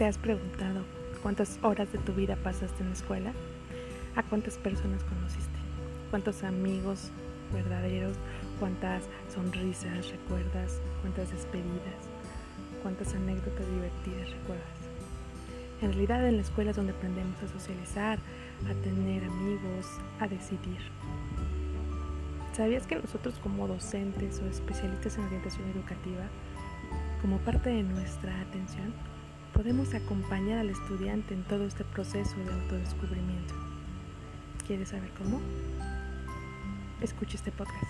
¿Te has preguntado cuántas horas de tu vida pasaste en la escuela? ¿A cuántas personas conociste? ¿Cuántos amigos verdaderos? ¿Cuántas sonrisas recuerdas? ¿Cuántas despedidas? ¿Cuántas anécdotas divertidas recuerdas? En realidad en la escuela es donde aprendemos a socializar, a tener amigos, a decidir. ¿Sabías que nosotros como docentes o especialistas en orientación educativa, como parte de nuestra atención, podemos acompañar al estudiante en todo este proceso de autodescubrimiento. ¿Quieres saber cómo? Escucha este podcast.